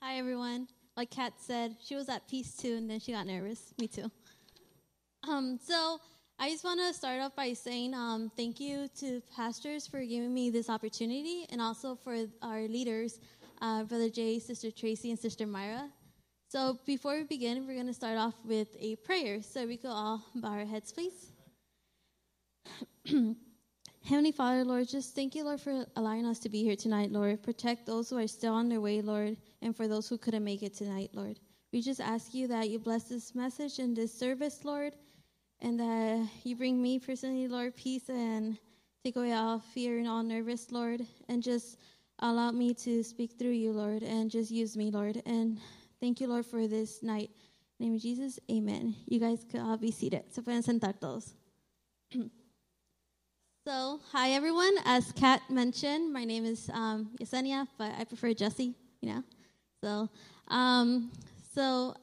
Hi, everyone. Like Kat said, she was at peace too, and then she got nervous. Me too. Um, so I just want to start off by saying um, thank you to pastors for giving me this opportunity, and also for our leaders, uh, Brother Jay, Sister Tracy, and Sister Myra. So before we begin, we're going to start off with a prayer. So we could all bow our heads, please. Heavenly Father, Lord, just thank you, Lord, for allowing us to be here tonight, Lord. Protect those who are still on their way, Lord, and for those who couldn't make it tonight, Lord. We just ask you that you bless this message and this service, Lord, and that you bring me personally, Lord, peace and take away all fear and all nervous, Lord, and just allow me to speak through you, Lord, and just use me, Lord. And thank you, Lord, for this night. In name of Jesus, amen. You guys could all be seated. Se pueden sentar todos. So, hi everyone. As Kat mentioned, my name is um, Yesenia, but I prefer Jesse. You know, so um, so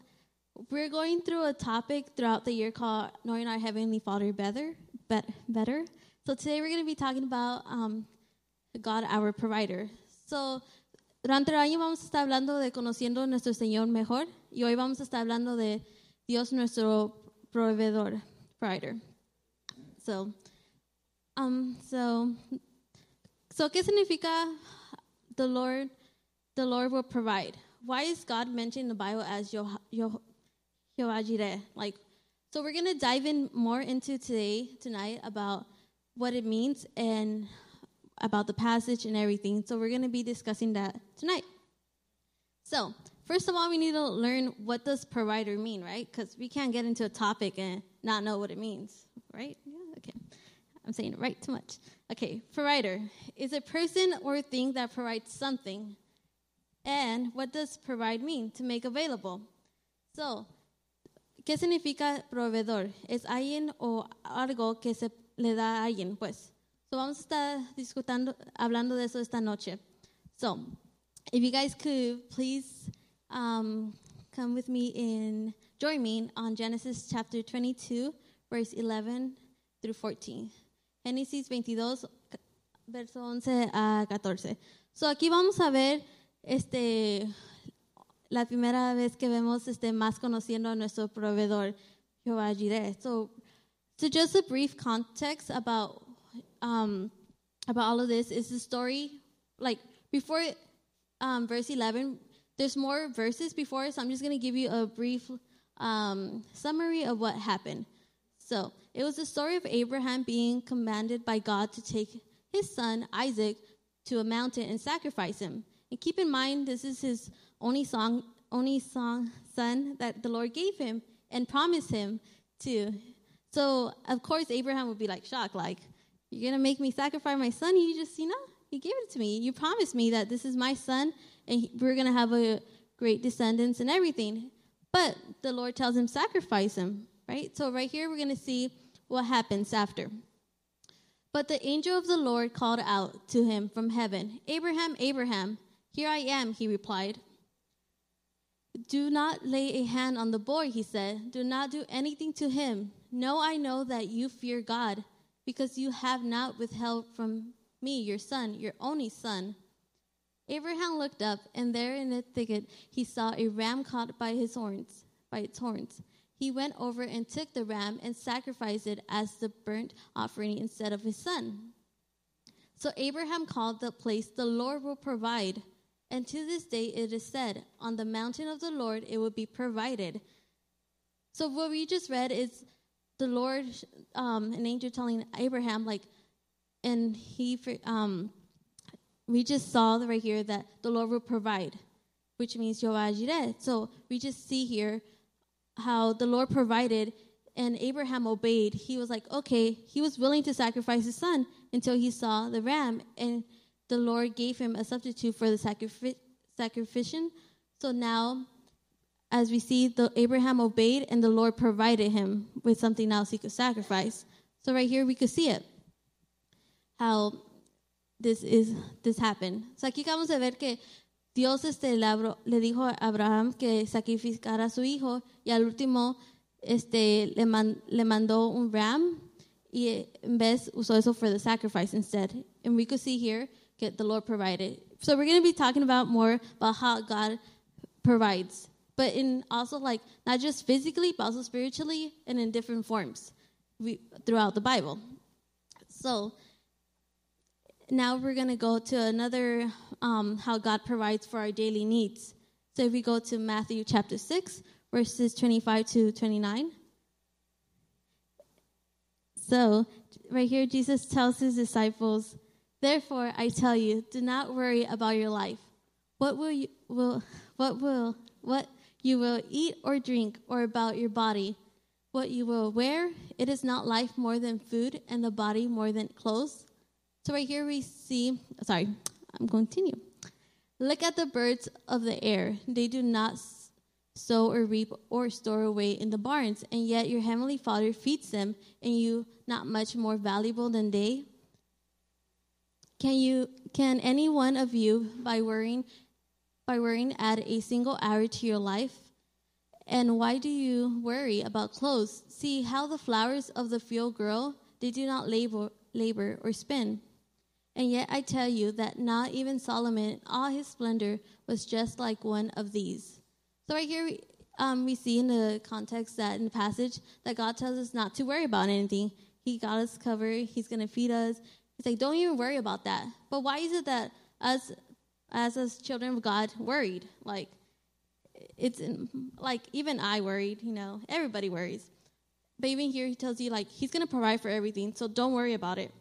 we're going through a topic throughout the year called knowing our heavenly Father better. better. So today we're going to be talking about um, God, our provider. So durante el año vamos a estar hablando de conociendo nuestro Señor mejor y hoy vamos a estar hablando de Dios nuestro proveedor, provider. So um, so, so ¿qué significa the Lord, the Lord will provide? Why is God mentioned in the Bible as Jehovah Jireh? Like, so we're gonna dive in more into today, tonight, about what it means and about the passage and everything. So we're gonna be discussing that tonight. So first of all, we need to learn what does provider mean, right? Because we can't get into a topic and not know what it means, right? Yeah, okay. I'm saying right too much. Okay, provider is a person or thing that provides something. And what does provide mean? To make available. So, ¿qué significa proveedor? Es alguien o algo que se le da a alguien, pues. So, vamos a estar discutiendo, hablando de eso esta noche. So, if you guys could please um, come with me in, join me on Genesis chapter 22, verse 11 through 14. Génesis 22, verso 11 a 14. So aquí vamos a ver este, la primera vez que vemos este, más conociendo a nuestro proveedor, Jehová Jireh. So, so just a brief context about, um, about all of this is the story, like before um, verse 11, there's more verses before, so I'm just going to give you a brief um, summary of what happened. So, it was the story of Abraham being commanded by God to take his son Isaac to a mountain and sacrifice him. And keep in mind, this is his only song, only song son that the Lord gave him and promised him to. So of course Abraham would be like shocked, like, "You're gonna make me sacrifice my son? You just, you know, you gave it to me. You promised me that this is my son, and we're gonna have a great descendants and everything." But the Lord tells him sacrifice him, right? So right here we're gonna see what happens after. But the angel of the Lord called out to him from heaven, Abraham, Abraham, here I am, he replied. Do not lay a hand on the boy, he said. Do not do anything to him. No, I know that you fear God, because you have not withheld from me your son, your only son. Abraham looked up, and there in the thicket he saw a ram caught by his horns, by its horns he went over and took the ram and sacrificed it as the burnt offering instead of his son. So Abraham called the place, The Lord will provide. And to this day it is said, On the mountain of the Lord it will be provided. So what we just read is the Lord, um, an angel telling Abraham, like, and he, um, we just saw right here that the Lord will provide, which means Jireh. So we just see here how the Lord provided and Abraham obeyed. He was like, okay, he was willing to sacrifice his son until he saw the ram, and the Lord gave him a substitute for the sacrifice. So now, as we see, the Abraham obeyed, and the Lord provided him with something else he could sacrifice. So right here, we could see it how this is this happened. So aquí vamos a ver que Dios este, le dijo a Abraham que sacrificara a su hijo y al último este, le, man, le mandó un ram y eh, en vez usó eso for the sacrifice instead. And we could see here that the Lord provided. So we're going to be talking about more about how God provides, but in also like not just physically, but also spiritually and in different forms we, throughout the Bible. So now we're going to go to another um, how God provides for our daily needs. So if we go to Matthew chapter 6, verses 25 to 29. So, right here, Jesus tells his disciples, Therefore, I tell you, do not worry about your life. What will you will what will what you will eat or drink, or about your body, what you will wear? It is not life more than food, and the body more than clothes. So right here we see. Sorry, I'm going to continue. Look at the birds of the air; they do not sow or reap or store away in the barns, and yet your heavenly Father feeds them, and you not much more valuable than they? Can you can any one of you by worrying by worrying add a single hour to your life? And why do you worry about clothes? See how the flowers of the field grow? They do not labor labor or spin. And yet I tell you that not even Solomon in all his splendor was just like one of these. So right here, um, we see in the context that in the passage that God tells us not to worry about anything. He got us covered. He's going to feed us. He's like, don't even worry about that. But why is it that us, as as children of God, worried? Like, it's like even I worried. You know, everybody worries. But even here, he tells you like he's to provide for everything. So don't worry about it.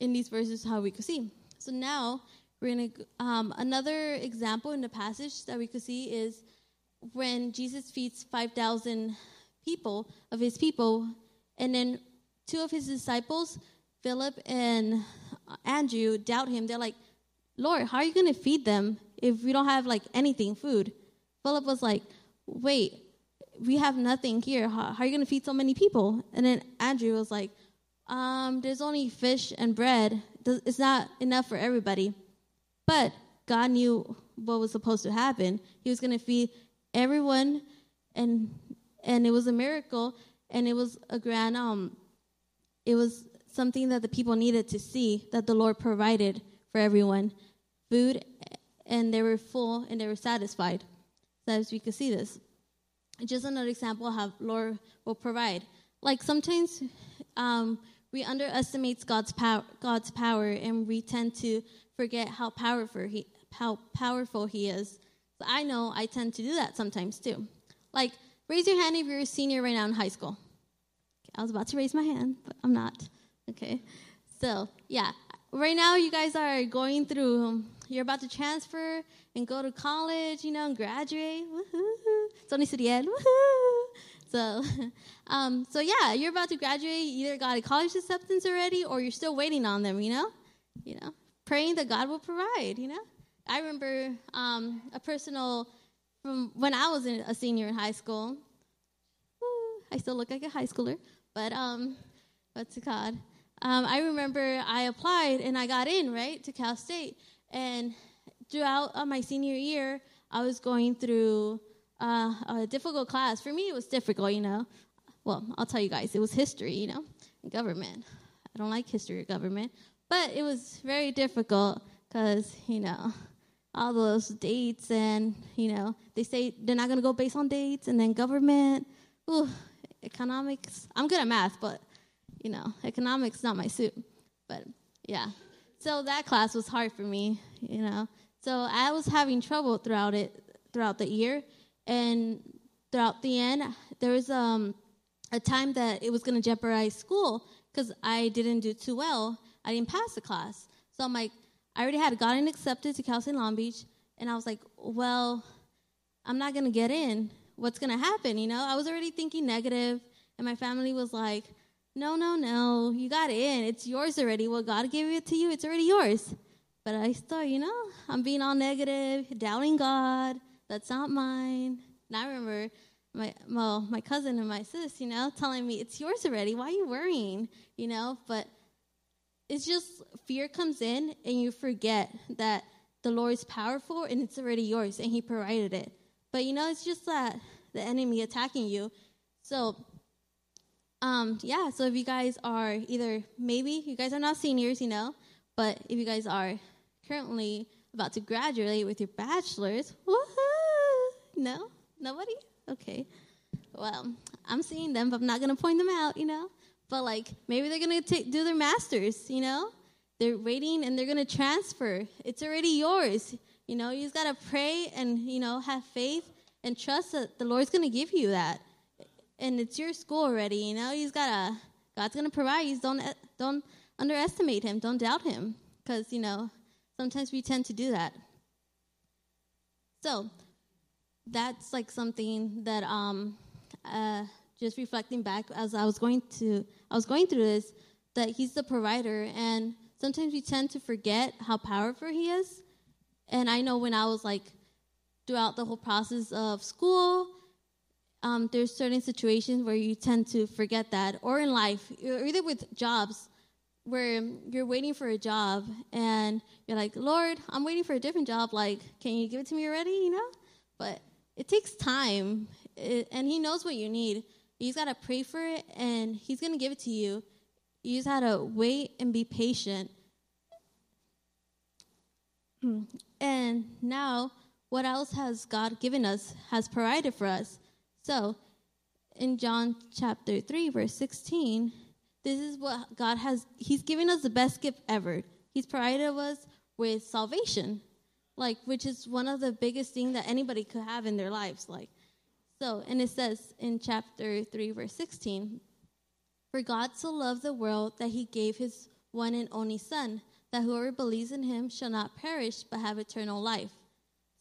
In these verses, how we could see. So now we're gonna um, another example in the passage that we could see is when Jesus feeds five thousand people of his people, and then two of his disciples, Philip and Andrew, doubt him. They're like, "Lord, how are you gonna feed them if we don't have like anything, food?" Philip was like, "Wait, we have nothing here. How, how are you gonna feed so many people?" And then Andrew was like, um, "There's only fish and bread. It's not enough for everybody." But God knew what was supposed to happen. He was going to feed everyone, and and it was a miracle, and it was a grand um, it was something that the people needed to see that the Lord provided for everyone, food, and they were full and they were satisfied. So as we could see this, just another example how Lord will provide. Like sometimes um, we underestimate God's power, God's power, and we tend to forget how powerful he how powerful he is. So I know I tend to do that sometimes too. Like raise your hand if you're a senior right now in high school. I was about to raise my hand, but I'm not. Okay. So, yeah. Right now you guys are going through um, you're about to transfer and go to college, you know, and graduate. Woohoo. Sony Suriel. Woohoo. So, um, so yeah, you're about to graduate. You either got a college acceptance already, or you're still waiting on them. You know, you know praying that God will provide, you know? I remember um, a personal, from when I was a senior in high school. I still look like a high schooler, but um, but to God. Um, I remember I applied and I got in, right, to Cal State. And throughout uh, my senior year, I was going through uh, a difficult class. For me, it was difficult, you know. Well, I'll tell you guys, it was history, you know, government. I don't like history or government. But it was very difficult because, you know, all those dates and, you know, they say they're not going to go based on dates and then government, ooh, economics. I'm good at math, but, you know, economics not my suit. But, yeah. So that class was hard for me, you know. So I was having trouble throughout it, throughout the year. And throughout the end, there was um, a time that it was going to jeopardize school because I didn't do too well I didn't pass the class. So I'm like, I already had gotten accepted to Cal State Long Beach, and I was like, well, I'm not gonna get in. What's gonna happen? You know, I was already thinking negative, and my family was like, no, no, no, you got it in. It's yours already. Well, God gave it to you. It's already yours. But I still, you know, I'm being all negative, doubting God. That's not mine. And I remember my well, my cousin and my sis, you know, telling me it's yours already. Why are you worrying? You know, but it's just fear comes in and you forget that the Lord is powerful and it's already yours and He provided it. But you know, it's just that the enemy attacking you. So, um, yeah, so if you guys are either maybe you guys are not seniors, you know, but if you guys are currently about to graduate with your bachelor's, woohoo! No? Nobody? Okay. Well, I'm seeing them, but I'm not going to point them out, you know? But like, maybe they're going to do their master's, you know? They're waiting and they're going to transfer. It's already yours. You know, you just got to pray and, you know, have faith and trust that the Lord's going to give you that. And it's your school already, you know? You just got to, God's to provide. You don't, don't underestimate him. Don't doubt him. Because, you know, sometimes we tend to do that. So, that's like something that um, uh, just reflecting back as I was going to I was going through this that he's the provider and sometimes we tend to forget how powerful he is. And I know when I was like throughout the whole process of school, um, there's certain situations where you tend to forget that, or in life, or either with jobs, where you're waiting for a job and you're like, Lord, I'm waiting for a different job. Like, can you give it to me already? You know, but it takes time, it, and He knows what you need. You just gotta pray for it, and He's gonna give it to you. You just gotta wait and be patient. Hmm. And now, what else has God given us, has provided for us? So, in John chapter 3, verse 16, this is what God has, He's given us the best gift ever. He's provided us with salvation, like, which is one of the biggest things that anybody could have in their lives. Like, so, and it says in chapter 3, verse 16, For God so loved the world that He gave His one and only Son, that whoever believes in Him shall not perish but have eternal life.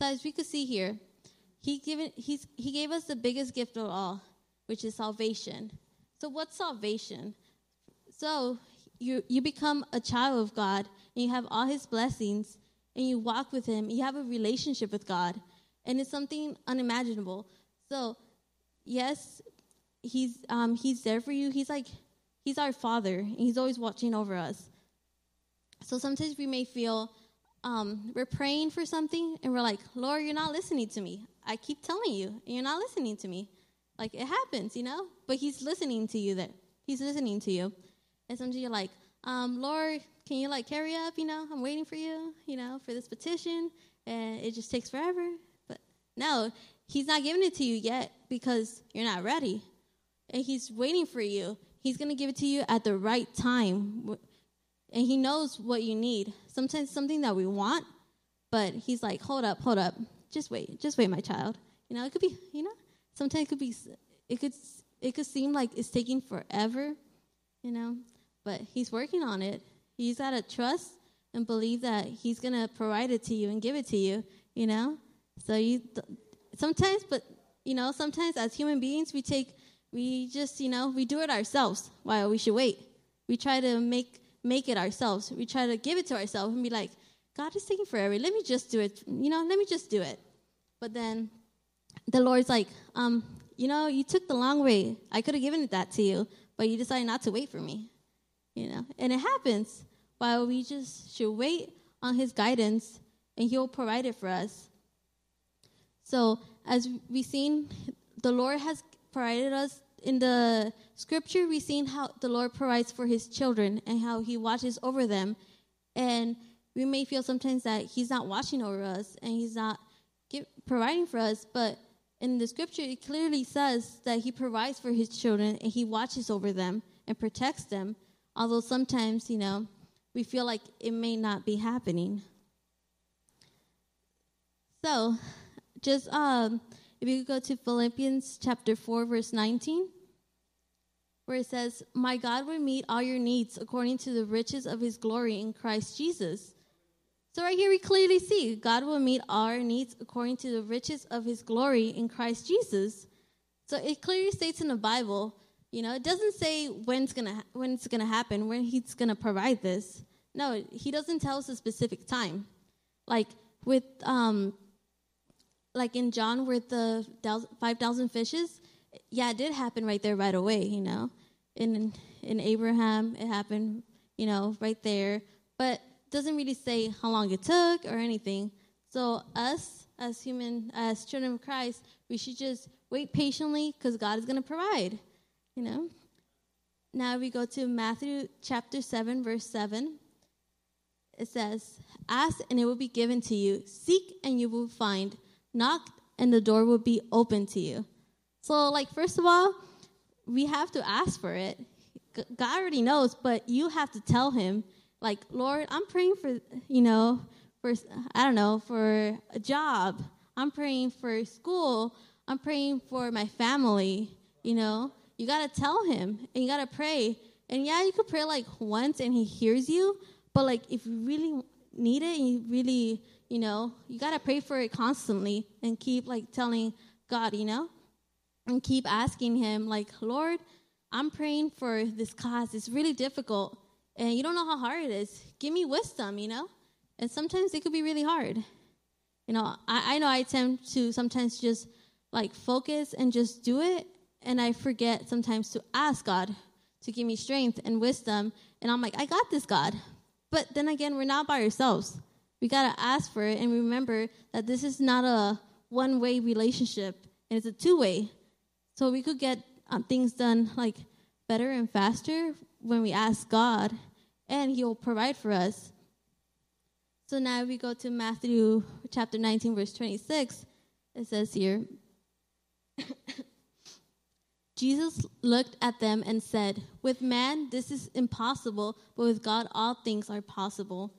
So, as we could see here, he, given, he's, he gave us the biggest gift of all, which is salvation. So, what's salvation? So, you, you become a child of God, and you have all His blessings, and you walk with Him. You have a relationship with God, and it's something unimaginable. So, yes, He's um, He's there for you. He's like He's our Father, and He's always watching over us. So sometimes we may feel um, we're praying for something, and we're like, Lord, you're not listening to me. I keep telling you, and you're not listening to me. Like it happens, you know. But He's listening to you. There, He's listening to you. And sometimes you're like, um, Lord, can you like carry up? You know, I'm waiting for you. You know, for this petition, and it just takes forever. But no, He's not giving it to you yet because you're not ready, and He's waiting for you. He's gonna give it to you at the right time, and He knows what you need. Sometimes something that we want, but He's like, hold up, hold up, just wait, just wait, my child. You know, it could be, you know, sometimes it could be, it could, it could seem like it's taking forever, you know but he's working on it. He's got to trust and believe that he's going to provide it to you and give it to you, you know? So you sometimes but you know, sometimes as human beings we take we just, you know, we do it ourselves while we should wait. We try to make make it ourselves. We try to give it to ourselves and be like, God is taking forever. Let me just do it. You know, let me just do it. But then the Lord's like, um, you know, you took the long way. I could have given it that to you, but you decided not to wait for me you know. And it happens while we just should wait on his guidance and he'll provide it for us. So, as we've seen, the Lord has provided us in the scripture, we've seen how the Lord provides for his children and how he watches over them. And we may feel sometimes that he's not watching over us and he's not give, providing for us, but in the scripture, it clearly says that he provides for his children and he watches over them and protects them although sometimes, you know, we feel like it may not be happening. So, just um, if you go to Philippians chapter 4, verse 19, where it says, My God will meet all your needs according to the riches of his glory in Christ Jesus. So, right here, we clearly see God will meet all our needs according to the riches of his glory in Christ Jesus. So, it clearly states in the Bible you know, it doesn't say when it's gonna when it's gonna happen, when he's gonna provide this. No, he doesn't tell us a specific time. Like with um, like in John with the five thousand fishes, yeah, it did happen right there, right away. You know, in in Abraham, it happened, you know, right there. But doesn't really say how long it took or anything. So us as human, as children of Christ, we should just wait patiently because God is going to provide you know. Now we go to Matthew chapter 7, verse 7. It says, Ask and it will be given to you, seek and you will find, knock and the door will be open to you. So, like, first of all, we have to ask for it. God already knows, but you have to tell Him, like, Lord, I'm praying for, you know, for, I don't know, for a job. I'm praying for school. I'm praying for my family, you know. You got to tell Him and you got to pray. And yeah, you could pray like once and He hears you, but like, if you really need it and you really, you know, you got to pray for it constantly and keep like telling God, you know, and keep asking Him, like, Lord, I'm praying for this cause. It's really difficult and you don't know how hard it is. Give me wisdom, you know? And sometimes it could be really hard. You know, I, I know I tend to sometimes just like focus and just do it. And I forget sometimes to ask God to give me strength and wisdom. And I'm like, I got this, God. But then again, we're not by ourselves. We got to ask for it and remember that this is not a one way relationship, and it's a two way. So we could get um, things done like better and faster when we ask God, and He'll provide for us. So now we go to Matthew chapter 19, verse 26. It says here Jesus looked at them and said, With man, this is impossible, but with God, all things are possible.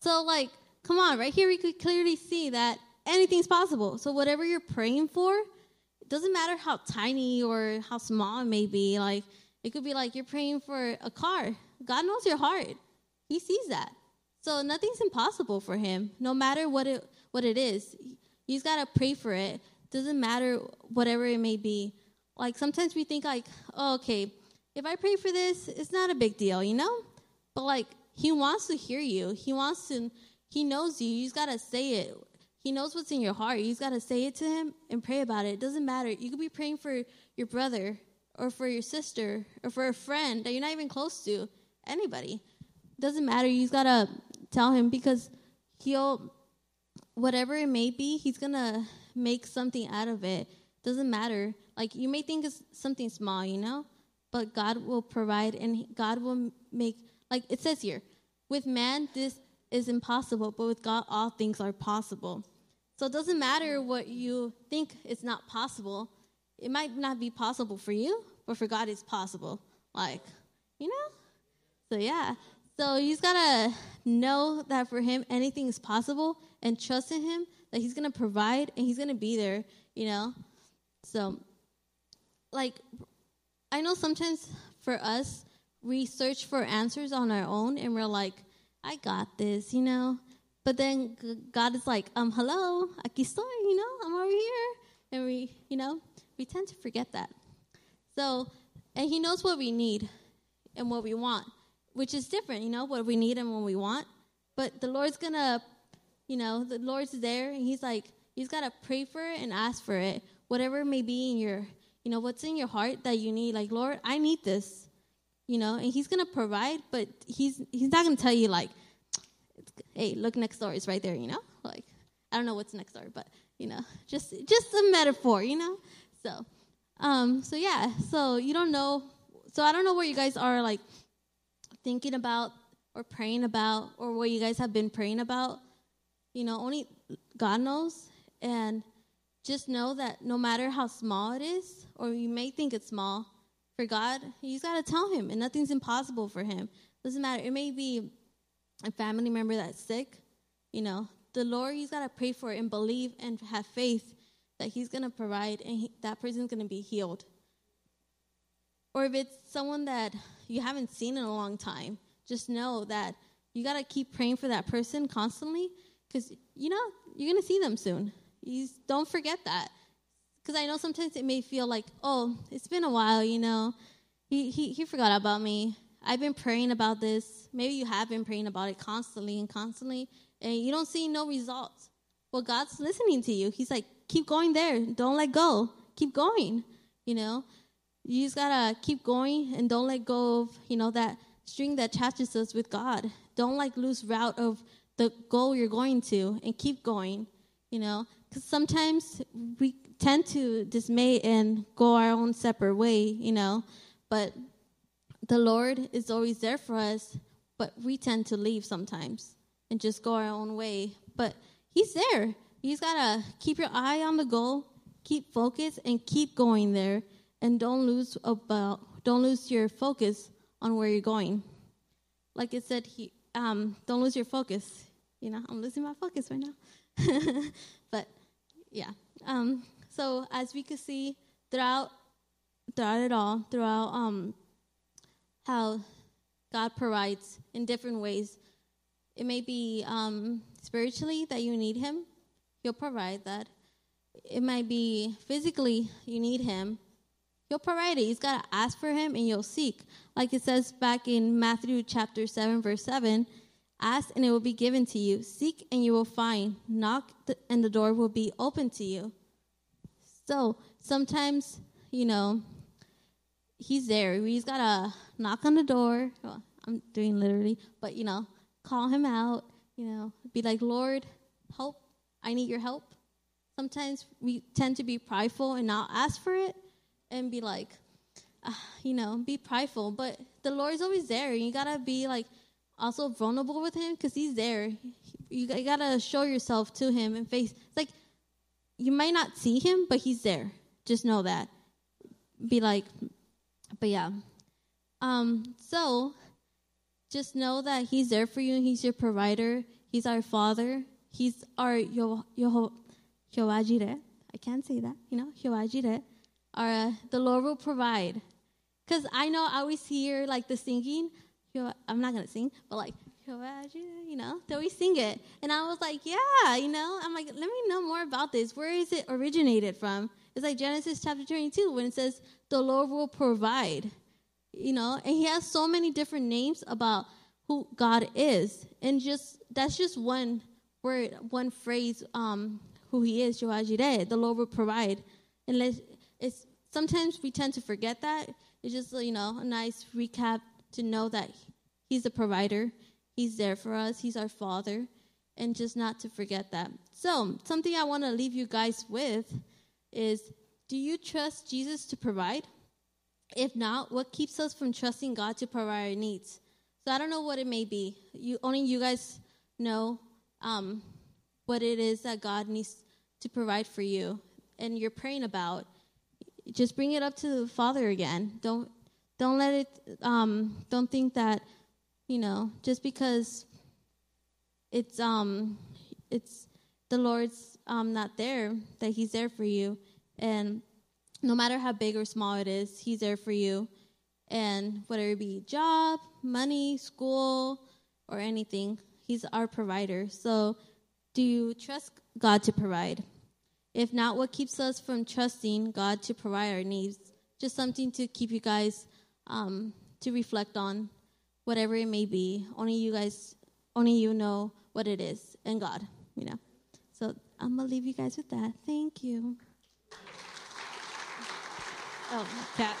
So, like, come on, right here we could clearly see that anything's possible. So, whatever you're praying for, it doesn't matter how tiny or how small it may be. Like, it could be like you're praying for a car. God knows your heart, He sees that. So, nothing's impossible for Him, no matter what it, what it is. You just got to pray for it. Doesn't matter whatever it may be like sometimes we think like, oh, okay, if I pray for this, it's not a big deal, you know? But like he wants to hear you. He wants to he knows you. You just gotta say it. He knows what's in your heart. You just gotta say it to him and pray about it. It doesn't matter. You could be praying for your brother or for your sister or for a friend that you're not even close to. Anybody. It doesn't matter. You just gotta tell him because he'll whatever it may be, he's gonna make something out of it. Doesn't matter. Like you may think it's something small, you know, but God will provide and God will make, like it says here, with man this is impossible, but with God all things are possible. So it doesn't matter what you think is not possible. It might not be possible for you, but for God it's possible. Like, you know? So yeah. So you just gotta know that for him anything is possible and trust in him that he's gonna provide and he's gonna be there, you know? So like I know sometimes for us we search for answers on our own and we're like, I got this, you know. But then God is like, um, hello, aquí estoy, you know, I'm over here, and we, you know, we tend to forget that. So, and He knows what we need and what we want, which is different, you know, what we need and what we want. But the Lord's gonna, you know, the Lord's there, and He's like, He's gotta pray for it and ask for it, whatever may be in your you know, what's in your heart that you need. Like, Lord, I need this. You know, and He's gonna provide, but He's He's not gonna tell you like, hey, look next door, it's right there. You know, like I don't know what's next door, but you know, just just a metaphor. You know, so um, so yeah, so you don't know. So I don't know where you guys are like thinking about or praying about or what you guys have been praying about. You know, only God knows. And just know that no matter how small it is, or you may think it's small, for God, you got to tell Him, and nothing's impossible for Him. Doesn't matter. It may be a family member that's sick, you know, the Lord, He's got to pray for it and believe and have faith that He's going to provide and he, that person's going to be healed. Or if it's someone that you haven't seen in a long time, just know that you got to keep praying for that person constantly because, you know, you're going to see them soon. You don't forget that. Because I know sometimes it may feel like, oh, it's been a while, you know. He, he, he forgot about me. I've been praying about this. Maybe you have been praying about it constantly and constantly, and you don't see no results. Well, God's listening to you. He's like, keep going there. Don't let go. Keep going. You know, you just gotta keep going and don't let go of, you know, that string that attaches us with God. Don't like lose route of the goal you're going to and keep going, you know. Because sometimes we tend to dismay and go our own separate way, you know, but the Lord is always there for us, but we tend to leave sometimes and just go our own way. But He's there. you just gotta keep your eye on the goal, keep focused, and keep going there, and don't lose about don't lose your focus on where you're going. Like it said, he um, don't lose your focus. You know, I'm losing my focus right now. but yeah. Um, so as we could see throughout throughout it all, throughout um, how God provides in different ways. It may be um, spiritually that you need Him, He'll provide that. It might be physically you need Him, He'll provide it. You just got to ask for Him and you'll seek. Like it says back in Matthew chapter 7, verse 7 Ask and it will be given to you. Seek and you will find. Knock and the door will be open to you. So sometimes, you know, He's there. We just got to knock on the door. Well, I'm doing literally, but you know, call him out, you know, be like, Lord, help. I need your help. Sometimes we tend to be prideful and not ask for it and be like, uh, you know, be prideful. But the Lord's always there. You gotta be like also vulnerable with Him because He's there. You, you gotta show yourself to Him and face. It's like you might not see Him, but He's there. Just know that. Be like, but yeah. Um, so just know that He's there for you. He's your provider. He's our Father. He's our Yo Yo Yoajire. I can't say that. You know, Yoajire. Our uh, the Lord will provide. Cause I know I always hear like the singing. I'm not gonna sing, but like you know, they always sing it. And I was like, yeah, you know, I'm like, let me know more about this. Where is it originated from? It's like Genesis chapter 22 when it says, the Lord will provide you know, and he has so many different names about who God is. And just that's just one word, one phrase, um, who he is, Joajire, the Lord will provide. And it's sometimes we tend to forget that. It's just you know, a nice recap to know that he's a provider. He's there for us. He's our father. And just not to forget that. So, something I want to leave you guys with is do you trust Jesus to provide? If not, what keeps us from trusting God to provide our needs? So I don't know what it may be. You only you guys know um, what it is that God needs to provide for you, and you're praying about. Just bring it up to the Father again. Don't don't let it. Um, don't think that you know just because it's um it's the Lord's um not there that He's there for you, and no matter how big or small it is, He's there for you. And whether it be job, money, school, or anything, He's our provider. So, do you trust God to provide? If not, what keeps us from trusting God to provide our needs? Just something to keep you guys um, to reflect on, whatever it may be. Only you guys, only you know what it is, and God, you know. So I'm gonna leave you guys with that. Thank you. Oh, Kat.